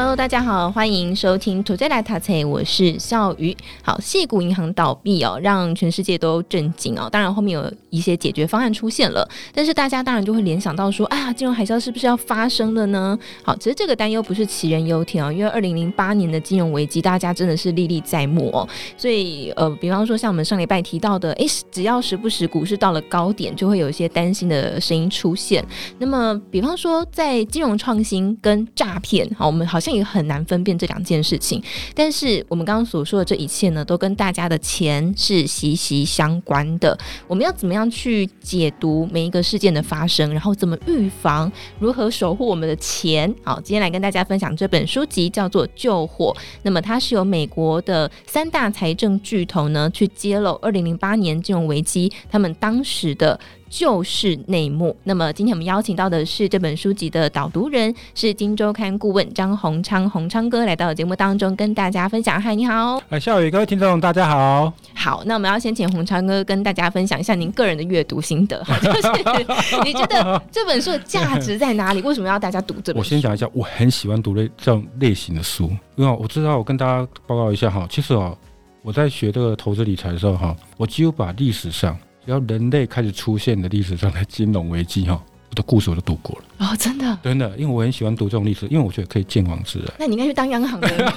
Hello，大家好，欢迎收听《Today 来读册》，我是笑鱼。好，谢谷银行倒闭哦，让全世界都震惊哦。当然，后面有一些解决方案出现了，但是大家当然就会联想到说，哎呀，金融海啸是不是要发生了呢？好，其实这个担忧不是杞人忧天哦，因为二零零八年的金融危机，大家真的是历历在目哦。所以，呃，比方说像我们上礼拜提到的，哎，只要时不时股市到了高点，就会有一些担心的声音出现。那么，比方说在金融创新跟诈骗，好，我们好。像像也很难分辨这两件事情，但是我们刚刚所说的这一切呢，都跟大家的钱是息息相关的。我们要怎么样去解读每一个事件的发生，然后怎么预防，如何守护我们的钱？好，今天来跟大家分享这本书籍，叫做《救火》。那么它是由美国的三大财政巨头呢去揭露二零零八年金融危机，他们当时的。救市内幕。那么今天我们邀请到的是这本书籍的导读人，是金周刊顾问张宏昌，宏昌哥来到节目当中跟大家分享。嗨，你好！哎，夏雨，各位听众，大家好。好，那我们要先请宏昌哥跟大家分享一下您个人的阅读心得。哈，就是你觉得这本书的价值在哪里？为什么要大家读这本书？我先讲一下，我很喜欢读类这种类型的书，因为我知道，我跟大家报告一下哈，其实哦，我在学这个投资理财的时候哈，我几乎把历史上。只要人类开始出现的历史上的金融危机哈，我的故事我都读过了哦，真的真的，因为我很喜欢读这种历史，因为我觉得可以见往知来。那你应该去当央行的人，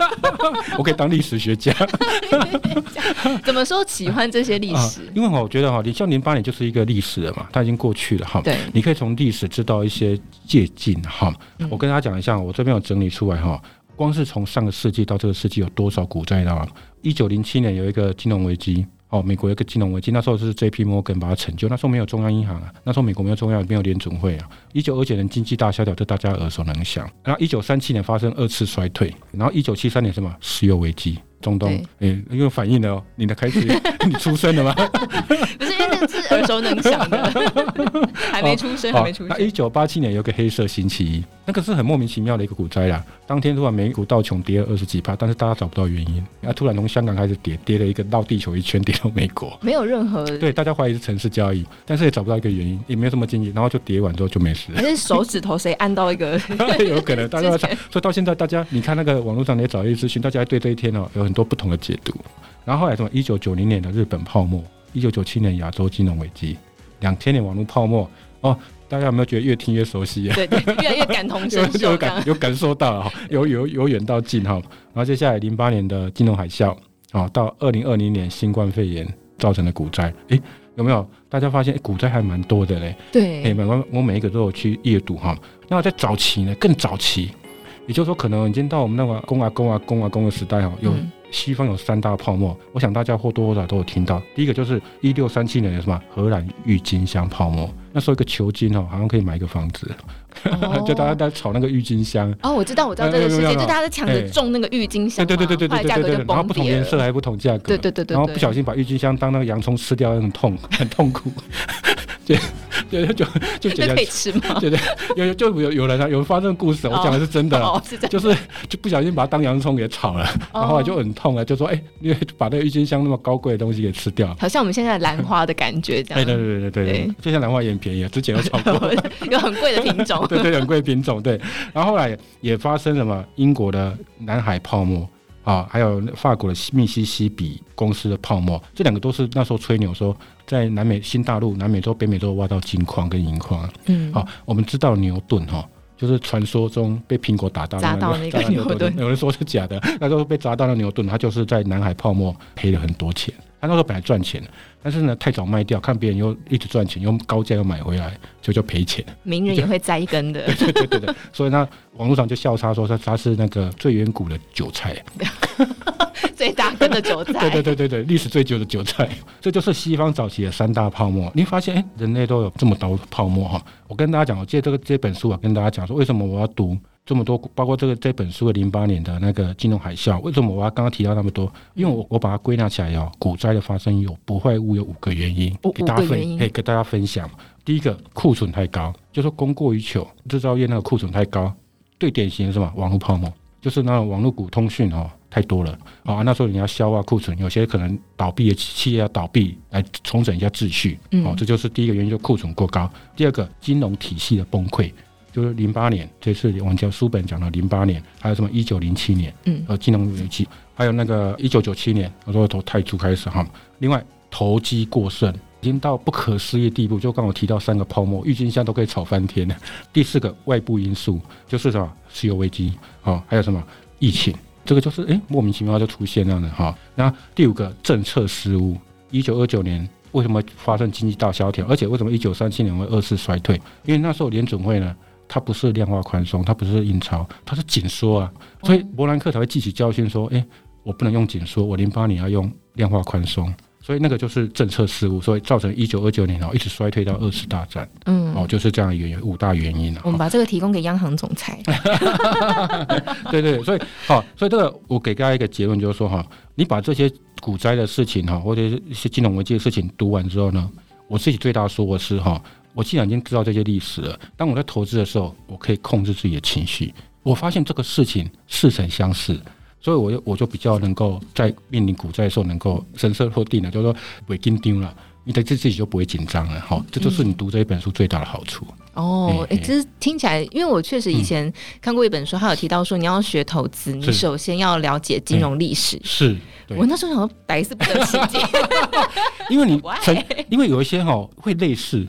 我可以当历史学家。怎么说喜欢这些历史？啊，因为我觉得哈，你像零八年就是一个历史了嘛，它已经过去了哈。对，你可以从历史知道一些借鉴哈。我跟大家讲一下，我这边有整理出来哈，光是从上个世纪到这个世纪有多少股灾啊？一九零七年有一个金融危机。哦，美国有一个金融危机，那时候是 J.P. Morgan 把它成就。那时候没有中央银行啊，那时候美国没有中央，没有联准会啊。一九二九年经济大萧条，这大家耳熟能详。然后一九三七年发生二次衰退，然后一九七三年什么石油危机。中东，哎，因为反应了哦，你的开始，你出生了吗？不是，因为那个是 耳熟能详的，还没出生，还没出生。那一九八七年有个黑色星期一，那个是很莫名其妙的一个股灾啦。当天突然美股道琼跌了二十几趴，但是大家找不到原因。啊突然从香港开始跌，跌了一个绕地球一圈，跌到美国，没有任何对，大家怀疑是城市交易，但是也找不到一个原因，也没有什么经济，然后就跌完之后就没事。还是手指头谁按到一个？有可能，大家所以到现在大家你看那个网络上也找一些资讯，大家对这一天哦有很。多不同的解读，然后后来从一九九零年的日本泡沫，一九九七年亚洲金融危机，两千年网络泡沫，哦，大家有没有觉得越听越熟悉啊？对对，越来越感同身受，有感有感受到哈，由由由远到近哈。然后接下来零八年的金融海啸啊，到二零二零年新冠肺炎造成的股灾，诶，有没有？大家发现股灾还蛮多的嘞。对，哎，我我每一个都有去阅读哈。那在早期呢，更早期，也就是说，可能已经到我们那个公啊公啊公啊公的时代哈，有。嗯西方有三大泡沫，我想大家或多或少都有听到。第一个就是一六三七年的什么？荷兰郁金香泡沫，那时候一个球金哦，好像可以买一个房子，就大家在炒那个郁金香。哦，我知道，我知道这个 事情，就大家在抢着种那个郁金香，对对对对对，然后不同颜色还不同价格，对对对对，然后不小心把郁金香当那个洋葱吃掉，很痛，很痛苦。对，就就就觉得可以吃吗？对对，有就有有人啊，有发生故事，我讲的是真的，就是就不小心把它当洋葱给炒了，然后就很痛啊，就说哎，因为把那个郁金香那么高贵的东西给吃掉，好像我们现在兰花的感觉这样。对对对对对，就像兰花也很便宜，之前有炒过，有很贵的品种，对对，很贵的品种，对。然后后来也发生什么英国的南海泡沫。啊，还有法国的密西西比公司的泡沫，这两个都是那时候吹牛说，在南美、新大陆、南美洲、北美洲挖到金矿跟银矿。嗯，好，我们知道牛顿哈，就是传说中被苹果打到那个，砸到那个牛顿，有人说是假的，那时候被砸到了牛顿，他就是在南海泡沫赔了很多钱。他那时候本来赚钱，但是呢太早卖掉，看别人又一直赚钱，用高价又买回来，就就赔钱。名人也会栽一根的。对对对对，所以呢，网络上就笑他说他他是那个最远古的韭菜，最大根的韭菜。对对对对对，历史最久的韭菜，这就是西方早期的三大泡沫。你发现哎，人类都有这么多泡沫哈。我跟大家讲，我借这个这本书啊，跟大家讲说为什么我要读。这么多，包括这个这本书的零八年的那个金融海啸，为什么我要刚刚提到那么多？因为我我把它归纳起来哦，股灾的发生有不坏物有五个原因，给大家分，可以给大家分享。第一个，库存太高，就是供过于求，制造业那个库存太高。最典型的是什么？网络泡沫，就是那种网络股通讯哦。太多了啊！那时候你要消化库存，有些可能倒闭的企业要倒闭来重整一下秩序，哦，这就是第一个原因，就库存过高。第二个，金融体系的崩溃，就是零八年这次我们讲书本讲的零八年，还有什么一九零七年，嗯，呃，金融危机，还有那个一九九七年，我说从泰铢开始哈。另外，投机过剩已经到不可思议的地步，就刚我提到三个泡沫，郁金香都可以炒翻天了。第四个外部因素就是什么石油危机，哦，还有什么疫情。这个就是哎，莫名其妙就出现这样的哈。那第五个政策失误，一九二九年为什么发生经济大萧条？而且为什么一九三七年会二次衰退？因为那时候联准会呢，它不是量化宽松，它不是印钞，它是紧缩啊。所以伯南克才会记起教训说，哎，我不能用紧缩，我零八年要用量化宽松。所以那个就是政策失误，所以造成一九二九年哦一直衰退到二次大战，嗯，哦就是这样原因五大原因了。我们把这个提供给央行总裁。对对，所以好，所以这个我给大家一个结论就是说哈，你把这些股灾的事情哈，或者一些金融危机的事情读完之后呢，我自己最大的收获是哈，我既然已经知道这些历史了，当我在投资的时候，我可以控制自己的情绪。我发现这个事情似曾相识。所以，我就我就比较能够在面临股灾的时候，能够 神色落定了，就是说不会紧张了，你对自自己就不会紧张了。好，这就是你读这一本书最大的好处。嗯、哦，哎，这是听起来，因为我确实以前看过一本书，它有提到说，你要学投资，你首先要了解金融历史。是，我那时候想说，百思不得其解，因为你 曾，因为有一些哈会类似，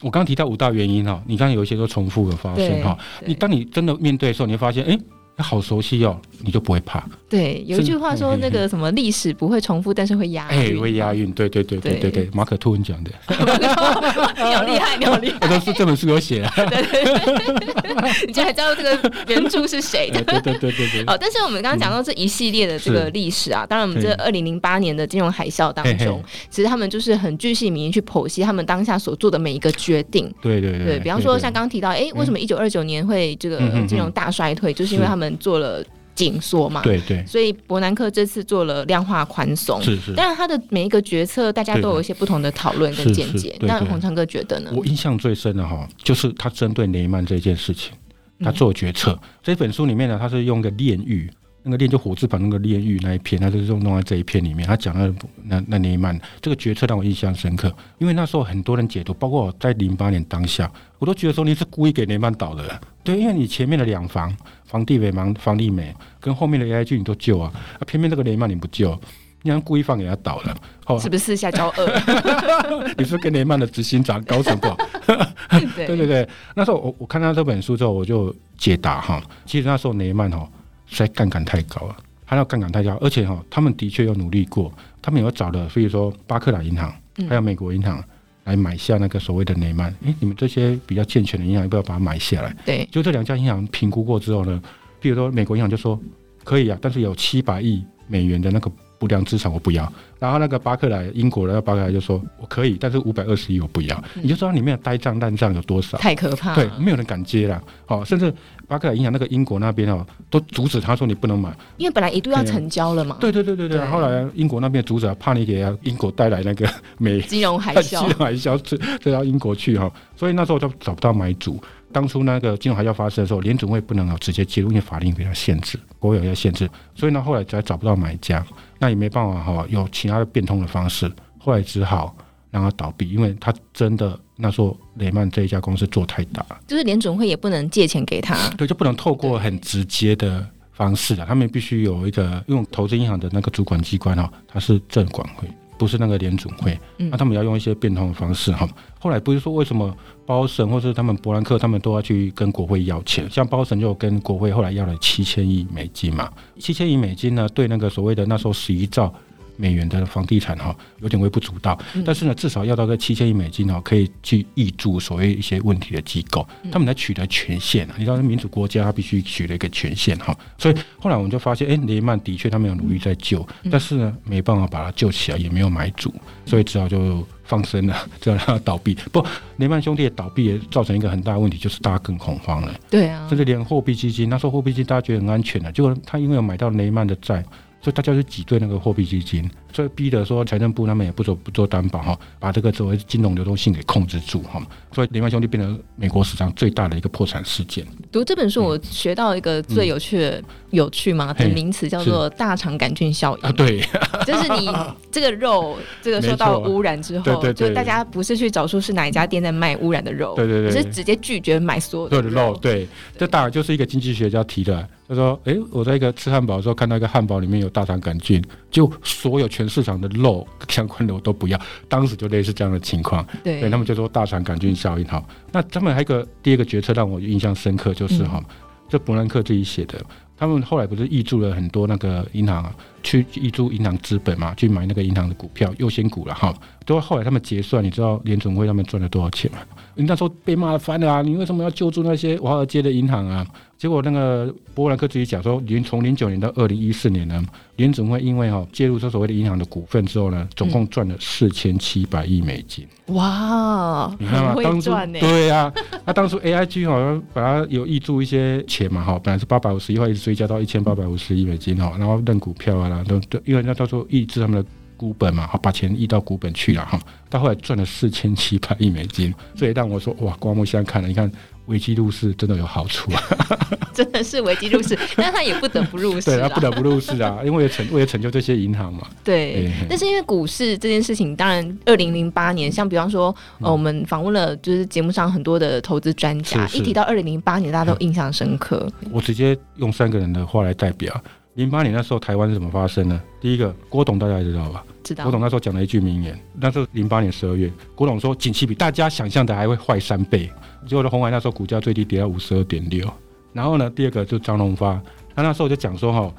我刚刚提到五大原因哈，你刚才有一些都重复的发生哈，你当你真的面对的时候，你会发现，哎。好熟悉哦，你就不会怕。对，有一句话说，那个什么历史不会重复，但是会押韵。哎，会押韵。对对对对对对，马可吐温讲的。你好厉害，你好厉害。我都是这本书有写。对对对。你就还知道这个原著是谁的？对对对对对。哦，但是我们刚刚讲到这一系列的这个历史啊，当然我们这二零零八年的金融海啸当中，其实他们就是很巨细靡遗去剖析他们当下所做的每一个决定。对对对。比方说，像刚刚提到，哎，为什么一九二九年会这个金融大衰退，就是因为他们。做了紧缩嘛，对对，所以伯南克这次做了量化宽松，是是。但是他的每一个决策，大家都有一些不同的讨论跟见解。那洪昌哥觉得呢？我印象最深的哈，就是他针对雷曼这件事情，他做决策。嗯、这本书里面呢，他是用个炼狱。那个炼就火字旁那个炼狱那一篇，他就是用弄在这一篇里面。他讲了那那雷曼这个决策让我印象深刻，因为那时候很多人解读，包括我在零八年当下，我都觉得说你是故意给雷曼倒的。对，因为你前面的两房房地美、房房利美跟后面的 AIG 你都救啊，啊偏偏这个雷曼你不救，你还故意放给他倒了，哦，是不是私下交恶？你是跟雷曼的执行长高层不好？对对对，那时候我我看到这本书之后，我就解答哈，其实那时候雷曼哈。实在杠杆太高了，他那杠杆太高，而且哈，他们的确有努力过，他们有找的，比如说巴克莱银行，还有美国银行来买下那个所谓的雷曼。哎，你们这些比较健全的银行，要不要把它买下来？对，就这两家银行评估过之后呢，比如说美国银行就说可以啊，但是有七百亿美元的那个不良资产我不要。然后那个巴克莱英国的巴克莱就说我可以，但是五百二十亿我不要。嗯、你就知道里面的呆账烂账有多少？太可怕。对，没有人敢接了。哦，甚至。巴克莱银行那个英国那边哦，都阻止他说你不能买，因为本来一度要成交了嘛。对对对对对，对后来英国那边阻止，怕你给英国带来那个美 金融海啸，金融海啸追追到英国去哈，所以那时候就找不到买主。当初那个金融海啸发生的时候，联准会不能直接介入，因为法令比较限制，国有要限制，所以呢后来才找不到买家，那也没办法哈，有其他的变通的方式，后来只好让他倒闭，因为他真的。那时候雷曼这一家公司做太大了，就是联总会也不能借钱给他，对，就不能透过很直接的方式啊，他们必须有一个用投资银行的那个主管机关哈，它是证管会，不是那个联总会，那他们要用一些变通的方式哈。后来不是说为什么包神或是他们伯兰克他们都要去跟国会要钱，像包神就跟国会后来要了七千亿美金嘛，七千亿美金呢，对那个所谓的那时候十一兆。美元的房地产哈有点微不足道，但是呢，至少要到个七千亿美金哦，可以去挹注所谓一些问题的机构，他们来取得权限。你知道，民主国家他必须取得一个权限哈，所以后来我们就发现，哎，雷曼的确他们有努力在救，但是呢，没办法把它救起来，也没有买主，所以只好就放生了，就让它倒闭。不，雷曼兄弟的倒闭也造成一个很大的问题，就是大家更恐慌了。对啊，甚至连货币基金，那时候货币基金大家觉得很安全的，结果他因为有买到雷曼的债。所以大家就挤兑那个货币基金，所以逼得说财政部他们也不做不做担保哈，把这个所谓金融流动性给控制住哈，所以联发兄弟变成美国史上最大的一个破产事件。读这本书，我学到一个最有趣的、嗯、有趣嘛的名词，叫做“大肠杆菌效应”。啊，对，就是你这个肉这个受到污染之后，对对对，就大家不是去找出是哪一家店在卖污染的肉，对对对，是直接拒绝买所有的肉。对，这当然就是一个经济学家提的。他说：“哎，我在一个吃汉堡的时候，看到一个汉堡里面有大肠杆菌，就所有全市场的肉 相关的我都不要。当时就类似这样的情况，对，他们就说大肠杆菌效应。好，那他们还有一个第二个决策让我印象深刻，就是哈，这伯南克自己写的。他们后来不是挹注了很多那个银行啊，去挹注银行资本嘛，去买那个银行的股票优先股了哈。都后来他们结算，你知道联总会他们赚了多少钱吗？你那时候被骂翻了啊！你为什么要救助那些华尔街的银行啊？结果那个伯兰克自己讲说，零从零九年到二零一四年呢，联准会因为哈介入这所谓的银行的股份之后呢，总共赚了四千七百亿美金。哇，你看嘛，当初对呀、啊，那当初 AIG 好像本来有挹注一些钱嘛哈，本来是八百五十亿，后一直追加到一千八百五十亿美金哈，然后认股票啊，都都因为那到时候抑制他们的股本嘛，好把钱挹到股本去了哈，到后来赚了四千七百亿美金，所以让我说哇，刮目相看了，你看。危机入市真的有好处啊！真的是危机入市，但他也不得不入市。对，他不得不入市啊，因为成为了成就这些银行嘛。对，欸、但是因为股市这件事情，当然，二零零八年，像比方说，呃，我们访问了就是节目上很多的投资专家，一提到二零零八年，大家都印象深刻。我直接用三个人的话来代表：零八年那时候台湾是怎么发生呢？第一个，郭董大家也知道吧？知道。郭董那时候讲了一句名言，那时候零八年十二月，郭董说，景气比大家想象的还会坏三倍。结果的红海那时候股价最低跌到五十二点六，然后呢，第二个就是张荣发，他那时候就讲说哈，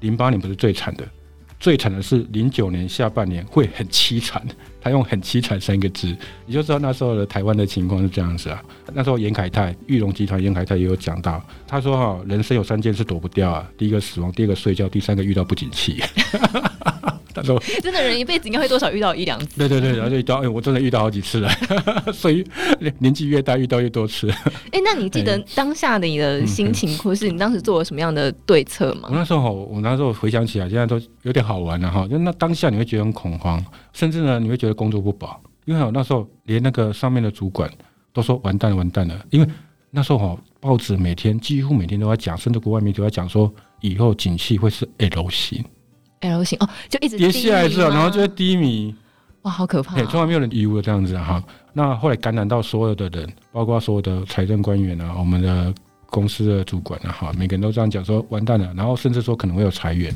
零八年不是最惨的，最惨的是零九年下半年会很凄惨，他用很凄惨三个字，你就知道那时候的台湾的情况是这样子啊。那时候严凯泰，裕隆集团严凯泰也有讲到，他说哈，人生有三件事躲不掉啊，第一个死亡，第二个睡觉，第三个遇到不景气。他说：“真的人一辈子应该会多少遇到一两次。”对对对，然后就遇到，哎，我真的遇到好几次了，所以年纪越大遇到越多次。哎，那你记得当下的你的心情，或是你当时做了什么样的对策吗？我那时候，我那时候回想起来，现在都有点好玩了哈。就那当下你会觉得很恐慌，甚至呢你会觉得工作不保，因为我那时候连那个上面的主管都说完蛋了完蛋了，因为那时候哈报纸每天几乎每天都在讲，甚至国外媒体都在讲说以后景气会是 L 型。L 型哦，就一直跌下来之后，然后就会低迷，哇，好可怕、从来没有人预估这样子哈。那后来感染到所有的人，包括所有的财政官员啊，我们的公司的主管啊，哈，每个人都这样讲说完蛋了，然后甚至说可能会有裁员，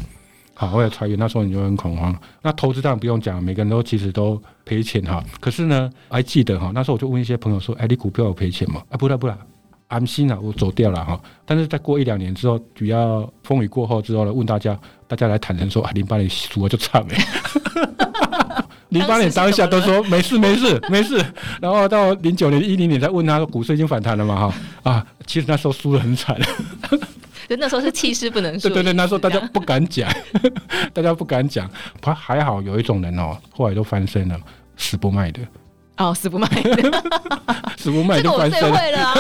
好，会有裁员，那时候你就很恐慌。那投资当然不用讲，每个人都其实都赔钱哈。可是呢，还记得哈，那时候我就问一些朋友说，哎，你股票有赔钱吗？啊，不啦不啦。安心了，我走掉了哈。但是再过一两年之后，比较风雨过后之后呢，问大家，大家来坦诚说，啊，零八年输了就惨了。零八年当下都说没事没事没事，然后到零九年一零年再问他说，股市已经反弹了嘛哈啊，其实那时候输的很惨。就 那时候是气势不能输。对对对，那时候大家不敢讲，大家不敢讲。还还好有一种人哦，后来都翻身了，死不卖的。哦，死不卖，死不卖就翻身了。啊、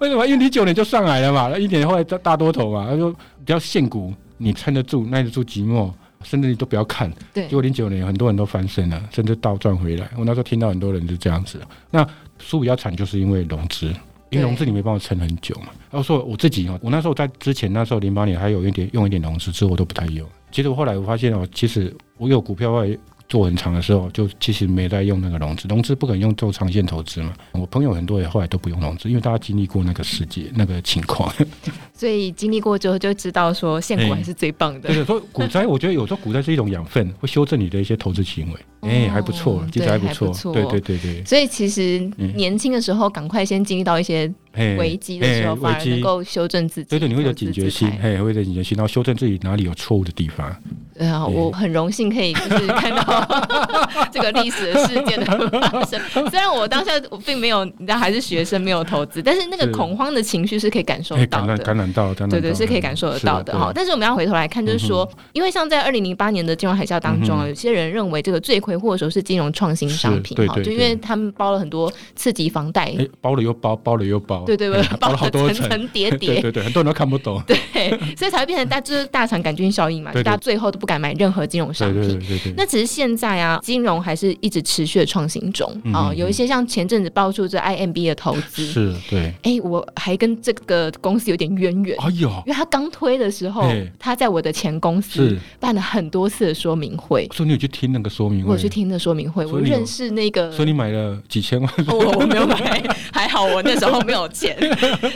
为什么？因为零九年就上来了嘛，那一年后来大多头嘛，他说比较现股，你撑得住，耐得住寂寞，甚至你都不要看。对，结果零九年很多人都翻身了，甚至倒赚回来。我那时候听到很多人是这样子。那输比较惨，就是因为融资，因为融资你没办法撑很久嘛。然后说我自己哦，我那时候在之前那时候零八年还有一点用一点融资，之后我都不太用。其实我后来我发现哦，其实我有股票外。做很长的时候，就其实没在用那个融资，融资不可能用做长线投资嘛。我朋友很多也后来都不用融资，因为大家经历过那个世界那个情况，所以经历过之后就知道说现股还是最棒的。欸、对，说股灾，我觉得有时候股灾是一种养分，会修正你的一些投资行为。哎、欸，还不错，其实还不错。对对对对。所以其实年轻的时候，赶快先经历到一些危机的时候，反而能够修正自己。对对，你会有警觉心，嘿，会有警觉心，然后修正自己哪里有错误的地方。对啊，我很荣幸可以就是看到 这个历史的事件的发生。虽然我当下我并没有，你知道还是学生，没有投资，但是那个恐慌的情绪是可以感受到的，感染感染到，对对，是可以感受得到的哈。但是我们要回头来看，就是说，因为像在二零零八年的金融海啸当中啊，有些人认为这个罪魁回货的时候是金融创新商品，哈，就因为他们包了很多次级房贷，哎，包了又包，包了又包，对对对，包了好多层层叠 叠，对对对，很多人都看不懂，对，所以才会变成大就是大肠杆菌效应嘛，大家最后都不敢买任何金融商品。对对对，那只是现在啊，金融还是一直持续的创新中啊，有一些像前阵子爆出这 IMB 的投资，是对，哎，我还跟这个公司有点渊源，哎呦，因为他刚推的时候，他在我的前公司办了很多次的说明会，说你有去听那个说明会，我去听那说明会，我认识那个，所以你买了几千万，我我没有买，还好我那时候没有钱，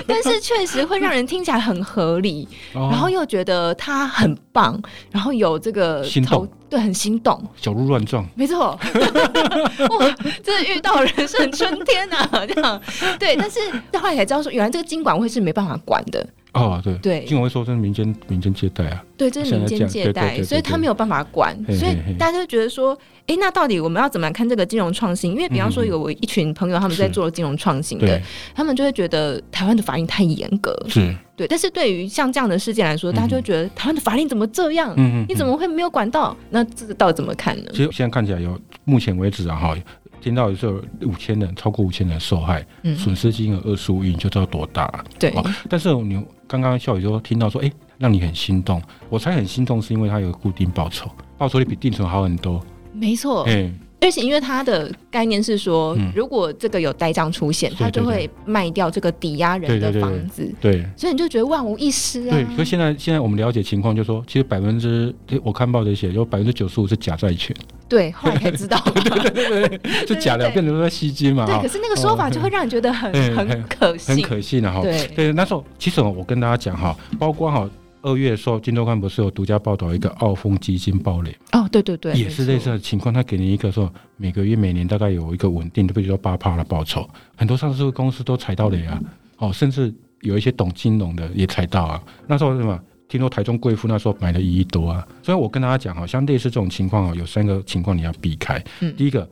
但是确实会让人听起来很合理，然后又觉得他很棒，然后有这个心动，对，很心动，小鹿乱撞，没错，哇，真的遇到人生春天啊，这样，对，但是后来才知道说，原来这个经管会是没办法管的。哦，对对，金管会说这是民间民间借贷啊，对，这是民间借贷，所以他没有办法管，所以大家就觉得说，哎，那到底我们要怎么看这个金融创新？因为比方说有我一群朋友他们在做金融创新的，他们就会觉得台湾的法令太严格，是对，但是对于像这样的事件来说，大家就会觉得台湾的法令怎么这样？嗯，你怎么会没有管到？那这个到底怎么看呢？其实现在看起来有，目前为止啊，哈。听到有时候五千人，超过五千人受害，损失金额二十五亿，你就知道多大了。对，但是你刚刚笑宇说听到说，哎，让你很心动，我才很心动，是因为它有固定报酬，报酬率比定存好很多。没错，哎，而且因为它的概念是说，如果这个有呆账出现，它就会卖掉这个抵押人的房子。对，所以你就觉得万无一失啊。对，所以现在现在我们了解情况，就是说其实百分之，我看报纸写有百分之九十五是假债权。对，后来才知道，对对对对，是假的，变成说在吸金嘛。对，可是那个说法就会让人觉得很很可信，很可信的哈。对对，那时候其实我跟大家讲哈，包括哈二月的时候，《金周刊》不是有独家报道一个澳丰基金暴雷哦，对对对，也是类似的情况，他给你一个说每个月每年大概有一个稳定的，比如说八趴的报酬，很多上市公司都踩到雷啊，哦，甚至有一些懂金融的也踩到啊。那时候什么？听说台中贵妇那时候买了一亿多啊，所以我跟大家讲，好像类似这种情况啊，有三个情况你要避开。嗯，第一个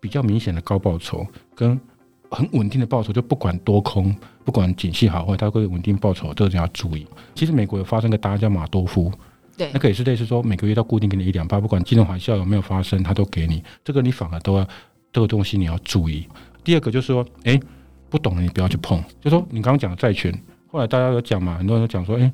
比较明显的高报酬跟很稳定的报酬，就不管多空，不管景气好坏，它会稳定报酬，这个你要注意。其实美国有发生个大家叫马多夫，对，那个也是类似说每个月都固定给你一两趴，不管金融海啸有没有发生，它都给你。这个你反而都要这个东西你要注意。第二个就是说，哎、欸，不懂的你不要去碰。就说你刚刚讲的债权，后来大家有讲嘛，很多人都讲说，哎、欸。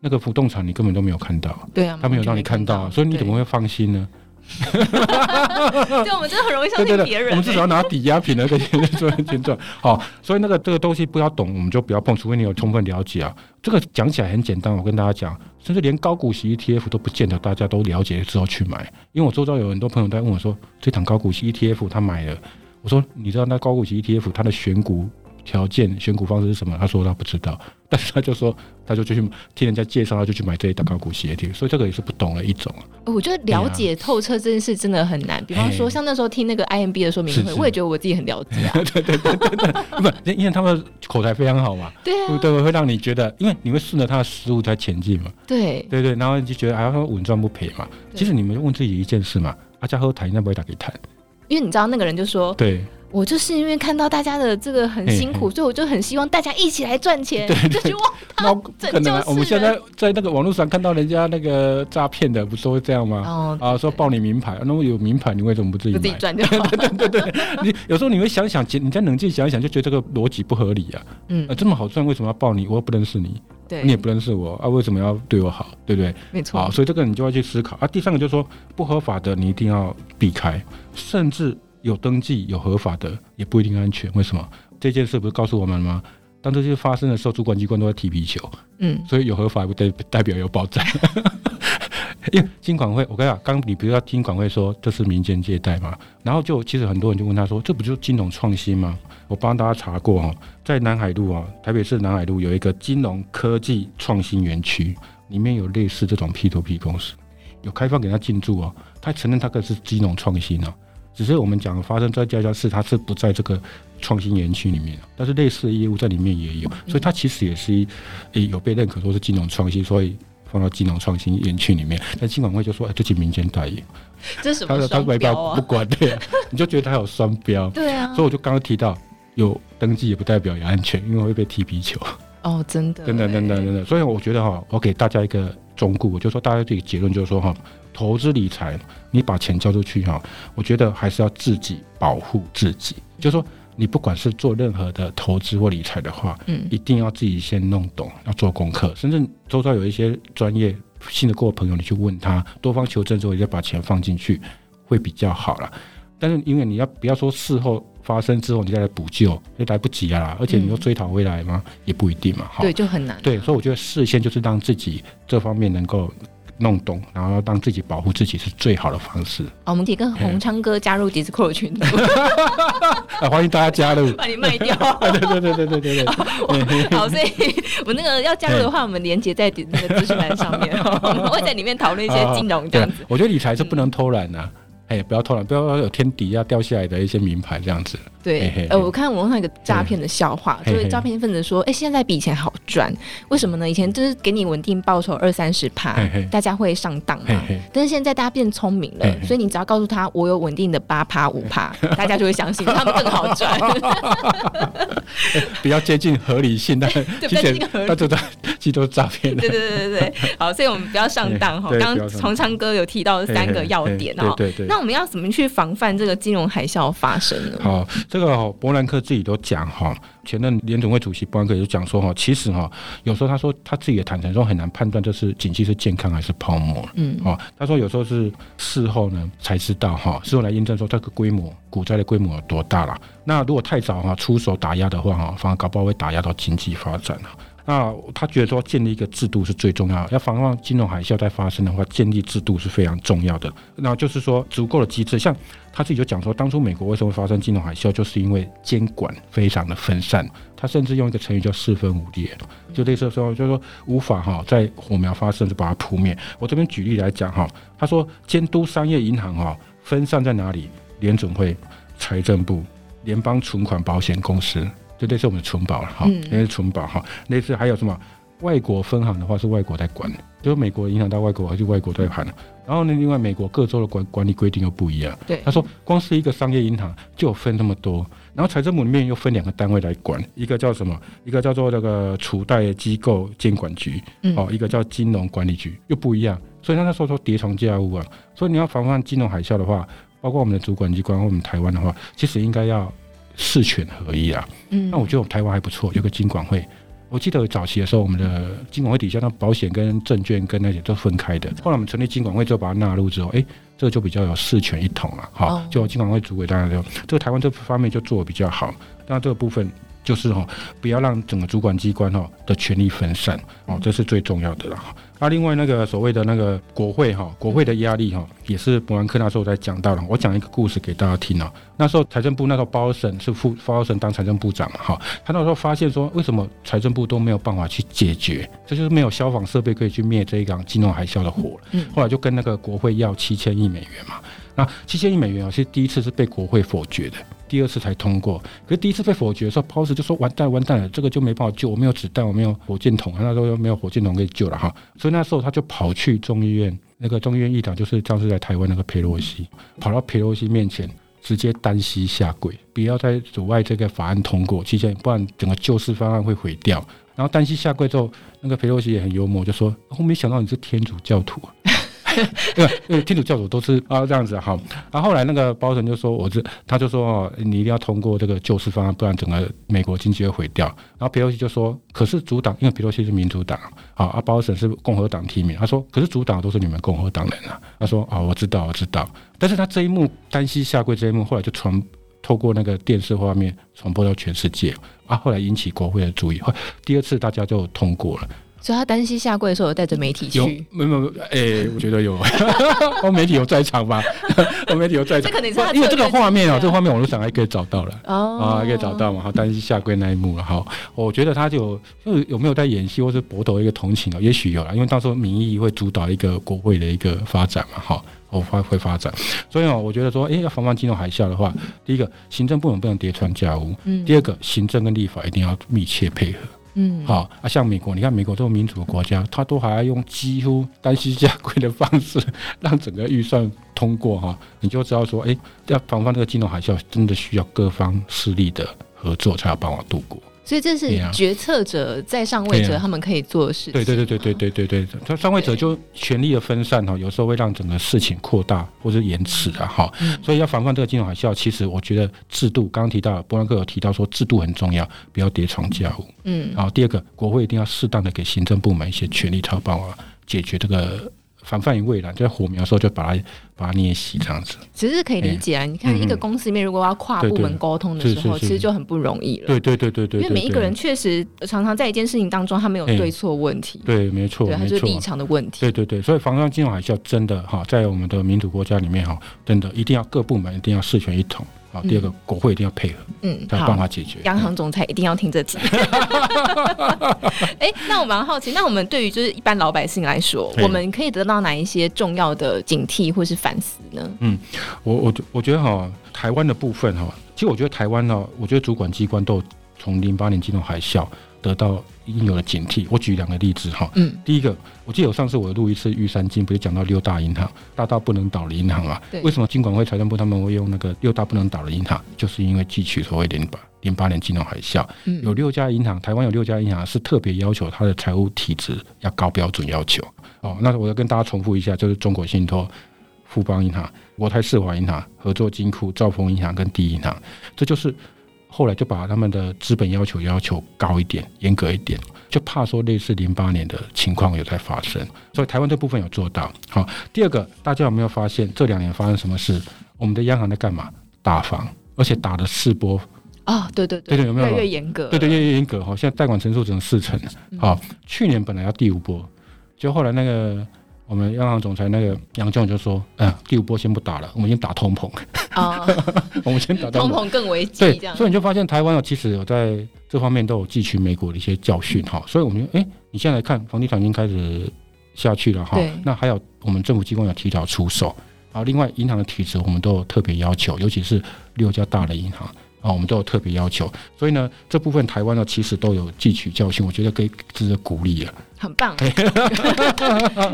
那个不动产你根本都没有看到，对啊，他没有让你看到，所以你怎么会放心呢？对，我们真的很容易相信别人。我们至少要拿 抵押品那个做权状，好，所以那个这个东西不要懂，我们就不要碰，除非你有充分了解啊。这个讲起来很简单，我跟大家讲，甚至连高股息 ETF 都不见得大家都了解之后去买，因为我周遭有很多朋友在问我说，这档高股息 ETF 他买了，我说你知道那高股息 ETF 它的选股？条件选股方式是什么？他说他不知道，但是他就说，他就去听人家介绍，他就去买这一档高股息 ETF，所以这个也是不懂的一种啊。我觉得了解透彻这件事真的很难。比方说，像那时候听那个 IMB 的说明会，我也觉得我自己很了解啊。对对对对对，不，因为他们口才非常好嘛。对啊，对，会让你觉得，因为你会顺着他的思路在前进嘛。对对对，然后你就觉得还要稳赚不赔嘛。其实你们问自己一件事嘛，阿家和谈应该不会打给谈，因为你知道那个人就说对。我就是因为看到大家的这个很辛苦，所以我就很希望大家一起来赚钱。对，就觉得哇，那可能我们现在在那个网络上看到人家那个诈骗的，不是会这样吗？哦，啊，说报你名牌，那么有名牌，你为什么不自己买？自己赚就好。对对对，你有时候你会想想，你再冷静想一想，就觉得这个逻辑不合理啊。嗯，这么好赚，为什么要报你？我又不认识你，对，你也不认识我啊，为什么要对我好？对不对？没错。啊，所以这个你就要去思考啊。第三个就是说，不合法的你一定要避开，甚至。有登记有合法的也不一定安全，为什么？这件事不是告诉我们吗？当这些发生的时候，主管机关都在踢皮球。嗯，所以有合法不代代表有保障。因为金管会，我跟你讲，刚你比如说金管会说这是民间借贷嘛，然后就其实很多人就问他说，这不就是金融创新吗？我帮大家查过哦，在南海路啊，台北市南海路有一个金融科技创新园区，里面有类似这种 P to P 公司，有开放给他进驻哦，他承认他可是金融创新啊。只是我们讲发生在佳佳市，它是不在这个创新园区里面，但是类似的业务在里面也有，所以它其实也是诶有被认可说是金融创新，所以放到金融创新园区里面。但金管会就说，哎，这是民间代言，这是什么双标啊？不管对啊，你就觉得它有双标，对啊。所以我就刚刚提到，有登记也不代表有安全，因为会被踢皮球。哦，真的，等等等等等等。所以我觉得哈，我给大家一个忠告，我就说大家这个结论就是说哈，投资理财，你把钱交出去哈，我觉得还是要自己保护自己。就是说，你不管是做任何的投资或理财的话，嗯，一定要自己先弄懂，要做功课，甚至周遭有一些专业信得过的朋友，你去问他，多方求证之后，你再把钱放进去，会比较好了。但是因为你要不要说事后发生之后你再来补救，也来不及啊，而且你又追讨回来吗？也不一定嘛。对，就很难。对，所以我觉得事先就是让自己这方面能够弄懂，然后让自己保护自己是最好的方式。哦，我们可以跟洪昌哥加入 Discord 群组，啊，欢迎大家加入，把你卖掉。对对对对对对对。好，所以我那个要加入的话，我们连接在那个资讯栏上面，我们会在里面讨论一些金融这样子。我觉得理财是不能偷懒的。哎，不要偷懒，不要有天底下掉下来的一些名牌这样子。对，呃，我看网上有个诈骗的笑话，所以诈骗分子说，哎，现在比以前好赚，为什么呢？以前就是给你稳定报酬二三十趴，大家会上当嘛。但是现在大家变聪明了，所以你只要告诉他我有稳定的八趴五趴，大家就会相信，他们更好赚。比较接近合理性，但 其实他都在，其实都是诈骗。对对对对对，好，所以我们不要上当哈。刚刚崇昌哥有提到三个要点哈，对对对。那我们要怎么去防范这个金融海啸发生呢？好，这个伯南克自己都讲哈，前任联总会主席伯南克也就讲说哈，其实哈，有时候他说他自己也坦诚说很难判断这是景气是健康还是泡沫。嗯，哦，他说有时候是事后呢才知道哈，事后来验证说这个规模股灾的规模有多大了。那如果太早哈出手打压的话哈，反而搞不好会打压到经济发展。那他觉得说建立一个制度是最重要的，要防范金融海啸再发生的话，建立制度是非常重要的。那就是说足够的机制，像他自己就讲说，当初美国为什么会发生金融海啸，就是因为监管非常的分散。他甚至用一个成语叫四分五裂，就类似说，就是说无法哈在火苗发生就把它扑灭。我这边举例来讲哈，他说监督商业银行哈分散在哪里？联准会、财政部、联邦存款保险公司。就类似我们的存保了哈，那是存保哈。类似还有什么外国分行的话是外国在管，就是美国影响到外国还是外国在管。然后呢，另外美国各州的管管理规定又不一样。对，他说光是一个商业银行就分那么多，然后财政部里面又分两个单位来管，一个叫什么？一个叫做那个储贷机构监管局，哦，一个叫金融管理局又不一样。所以他那时候说叠床架屋啊。所以你要防范金融海啸的话，包括我们的主管机关或我们台湾的话，其实应该要。四权合一啊，嗯，那我觉得我们台湾还不错，有个金管会。我记得早期的时候，我们的金管会底下那保险跟证券跟那些都分开的。后来我们成立金管会之后，把它纳入之后，哎、欸，这个就比较有四权一统了。好，就金管会主委当然就这个台湾这方面就做的比较好。那这个部分就是哈，不要让整个主管机关哈的权力分散哦，这是最重要的了。那、啊、另外那个所谓的那个国会哈，国会的压力哈，也是伯南克那时候在讲到了。我讲一个故事给大家听啊。那时候财政部那时候鲍尔是副鲍尔当财政部长嘛哈，他那时候发现说，为什么财政部都没有办法去解决，这就是没有消防设备可以去灭这一场金融海啸的火。后来就跟那个国会要七千亿美元嘛。那七千亿美元啊，其实第一次是被国会否决的。第二次才通过，可是第一次被否决的时候，鲍斯就说完蛋完蛋了，这个就没办法救，我没有子弹，我没有火箭筒，那时候又没有火箭筒可以救了哈，所以那时候他就跑去众议院，那个众议院议长就是当时在台湾那个裴洛西，跑到裴洛西面前，直接单膝下跪，不要再阻碍这个法案通过，期间不然整个救市方案会毁掉。然后单膝下跪之后，那个裴洛西也很幽默，就说我没想到你是天主教徒。啊 因为因为天主教徒都是啊这样子哈，然后后来那个鲍森就说，我这他就说哦，你一定要通过这个救市方案，不然整个美国经济会毁掉。然后皮洛西就说，可是主党，因为皮洛西是民主党啊，啊鲍森是共和党提名，他说，可是主党都是你们共和党人啊。他说啊，我知道我知道，但是他这一幕单膝下跪这一幕，后来就传透过那个电视画面传播到全世界啊，后来引起国会的注意，后第二次大家就通过了。所以他单膝下跪的时候，有带着媒体去？没有没有，哎、欸，我觉得有，哦，媒体有在场吧？哦，媒体有在场。这因为这个画面啊，这个画面网络上还可以找到了哦，啊，还可以找到嘛？好，单膝下跪那一幕了。好，我觉得他就就有没有在演戏，或是博得一个同情啊？也许有啦，因为到时候民意会主导一个国会的一个发展嘛。好，我会会发展。所以哦，我觉得说，哎、欸，要防范金融海啸的话，第一个行政部门不能叠床架屋，嗯，第二个行政跟立法一定要密切配合。嗯，好啊，像美国，你看美国这种民主的国家，他都还要用几乎单膝下跪的方式让整个预算通过哈，你就知道说，哎、要防范这个金融海啸，真的需要各方势力的合作才有办法度过。所以这是决策者在上位者他们可以做的事情。对对对对对对对对，他上位者就权力的分散哈，有时候会让整个事情扩大或者延迟的哈。所以要防范这个金融海啸，其实我觉得制度刚刚提到，伯南克有提到说制度很重要，不要叠床架屋。嗯，然后第二个，国会一定要适当的给行政部门一些权力，才有办法解决这个。防范于未然，在火苗的时候就把它把它捏熄，这样子。其实是可以理解啊，你看一个公司里面，如果要跨部门沟通的时候，其实就很不容易了。对对对对对，因为每一个人确实常常在一件事情当中，他没有对错问题。对，没错，对，他是立场的问题。对对对，所以防范金融海啸真的哈，在我们的民主国家里面哈，真的一定要各部门一定要事权一统。好，第二个，国会一定要配合，嗯，才有办法解决。央行总裁一定要听这集。哎，那我蛮好奇，那我们对于就是一般老百姓来说，我们可以得到哪一些重要的警惕或是反思呢？嗯，我我我觉得哈，台湾的部分哈，其实我觉得台湾呢，我觉得主管机关都从零八年金融海啸。得到应有的警惕。我举两个例子哈，嗯，第一个，我记得我上次我录一次玉山金，不是讲到六大银行，大到不能倒的银行啊？对。为什么金管会、财政部他们会用那个六大不能倒的银行？就是因为汲取所谓零八零八年金融海啸，有六家银行，台湾有六家银行是特别要求它的财务体质要高标准要求。哦，那我要跟大家重复一下，就是中国信托、富邦银行、国泰世华银行、合作金库、兆丰银行跟第一银行，这就是。后来就把他们的资本要求要求高一点，严格一点，就怕说类似零八年的情况有在发生，所以台湾这部分有做到。好，第二个，大家有没有发现这两年发生什么事？我们的央行在干嘛？打房，而且打了四波。啊、哦，对对对，对对，有没有越越严格？对对，越越严格。好，现在贷款成数只能四成。好，去年本来要第五波，就后来那个。我们央行总裁那个杨炯就说：“嗯，第五波先不打了，我们先打通膨。啊、我们先打通膨更危机。对，所以你就发现台湾有其实有在这方面都有汲取美国的一些教训哈。所以我们哎，你现在来看房地产已经开始下去了哈。那还有我们政府机关有提早出手，然后另外银行的体质我们都有特别要求，尤其是六家大的银行。”啊，我们都有特别要求，所以呢，这部分台湾呢其实都有汲取教训，我觉得可以值得鼓励了。很棒，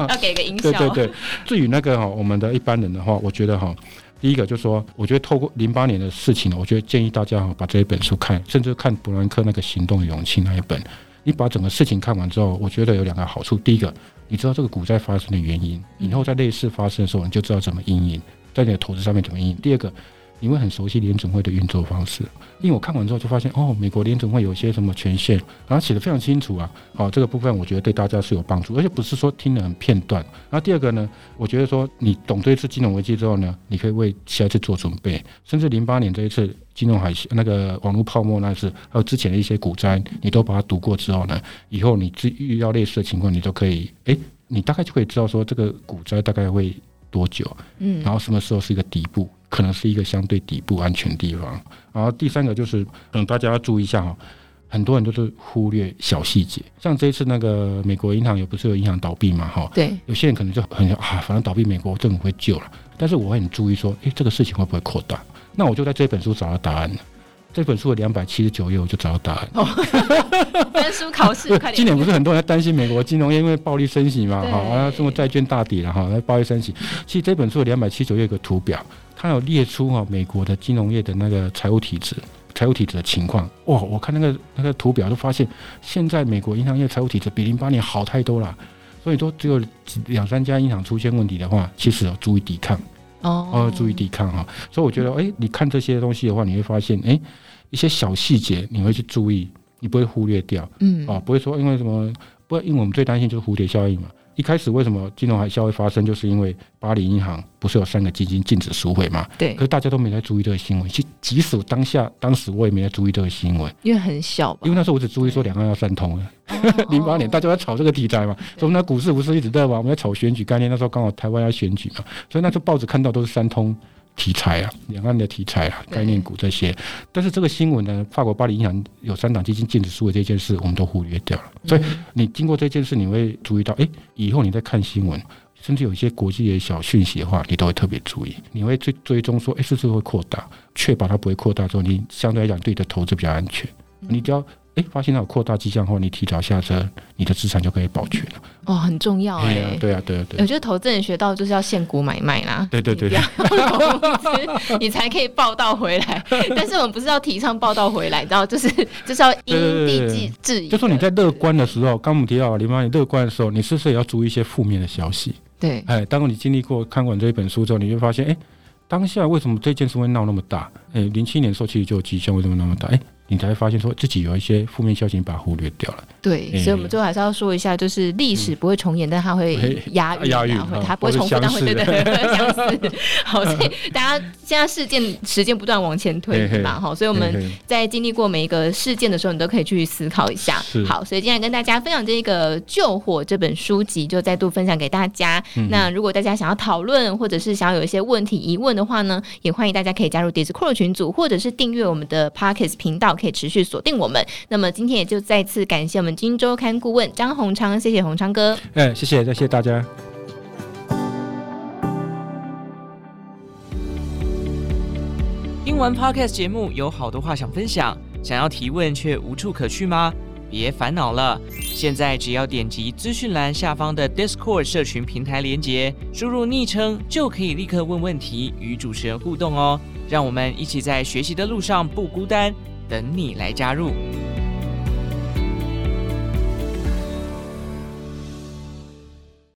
要给个音效。对对对，至于那个哈，我们的一般人的话，我觉得哈，第一个就是说，我觉得透过零八年的事情，我觉得建议大家哈把这一本书看，甚至看伯兰克那个《行动的勇气》那一本，你把整个事情看完之后，我觉得有两个好处。第一个，你知道这个股灾发生的原因，以后在类似发生的时候，你就知道怎么因应，在你的投资上面怎么因应。第二个。你会很熟悉联准会的运作方式，因为我看完之后就发现，哦，美国联准会有些什么权限，然后写得非常清楚啊。好，这个部分我觉得对大家是有帮助，而且不是说听得很片段。然后第二个呢，我觉得说你懂这一次金融危机之后呢，你可以为下一次做准备，甚至零八年这一次金融海啸、那个网络泡沫那次，还有之前的一些股灾，你都把它读过之后呢，以后你遇到类似的情况，你都可以，诶，你大概就可以知道说这个股灾大概会多久，嗯，然后什么时候是一个底部。可能是一个相对底部安全的地方。然后第三个就是，嗯，大家要注意一下哈，很多人都是忽略小细节。像这一次那个美国银行也不是有银行倒闭嘛？哈，对，有些人可能就很啊，反正倒闭美国政府会救了。但是我会很注意说，诶，这个事情会不会扩大？那我就在这本书找到答案了。这本书的两百七十九页，我就找到答案。哦，分书考试，快点！今年不是很多人担心美国金融业因为暴力升息嘛？哈，啊，中国债券大跌了哈，暴力升息。其实这本书的两百七十九页有个图表。他有列出哈美国的金融业的那个财务体制、财务体制的情况。哇，我看那个那个图表，就发现现在美国银行业财务体制比零八年好太多了。所以说，只有两三家银行出现问题的话，其实要注意抵抗哦，要注意抵抗哈。所以我觉得，哎，你看这些东西的话，你会发现，哎，一些小细节你会去注意，你不会忽略掉，嗯，啊，不会说因为什么，不，因为我们最担心就是蝴蝶效应嘛。一开始为什么金融海啸会发生，就是因为巴黎银行不是有三个基金禁止赎回嘛？对。可是大家都没在注意这个新闻，即即使当下当时我也没在注意这个新闻，因为很小。因为那时候我只注意说两岸要三通了。零八年大家在炒这个题材嘛，所以那股市不是一直在玩？我们在炒选举概念，那时候刚好台湾要选举嘛，所以那时候报纸看到都是三通。题材啊，两岸的题材啊，概念股这些，但是这个新闻呢，法国巴黎银行有三档基金禁止赎回这件事，我们都忽略掉了。所以你经过这件事，你会注意到，哎，以后你在看新闻，甚至有一些国际的小讯息的话，你都会特别注意，你会追追踪说，哎，是不是会扩大，确保它不会扩大之后，你相对来讲对你的投资比较安全。你只要哎发现它有扩大迹象后，你提早下车，你的资产就可以保全了。哦，很重要哎、欸。对啊，对啊，对啊。我觉得投资人学到就是要现股买卖啦。对对对，对，你，你才可以报道回来。但是我们不是要提倡报道回来，你知道，就是就是要因地制宜。就说你在乐观的时候，刚我们提到林妈，你乐观的时候，你是不是也要注意一些负面的消息？对。哎，当你经历过看完这一本书之后，你就发现，哎，当下为什么这件事会闹那么大？哎，零七年的时候其实就有迹象，为什么那么大？哎。你才会发现，说自己有一些负面消息，你把它忽略掉了。对，欸、所以我们最后还是要说一下，就是历史不会重演，嗯、但它会押韵，押韵，它不会重复，但会对对对相似。好，所以大家现在事件时间不断往前推嘛，好，所以我们在经历过每一个事件的时候，你都可以去思考一下。好，所以今天跟大家分享这个《救火》这本书籍，就再度分享给大家。嗯、那如果大家想要讨论，或者是想要有一些问题疑问的话呢，也欢迎大家可以加入 Discord 群组，或者是订阅我们的 Podcast 频道。可以持续锁定我们。那么今天也就再次感谢我们《金周刊》顾问张宏昌，谢谢宏昌哥。哎，谢谢，再谢谢大家。听完 Podcast 节目，有好多话想分享，想要提问却无处可去吗？别烦恼了，现在只要点击资讯栏下方的 Discord 社群平台连接，输入昵称就可以立刻问问题，与主持人互动哦。让我们一起在学习的路上不孤单，等你来加入。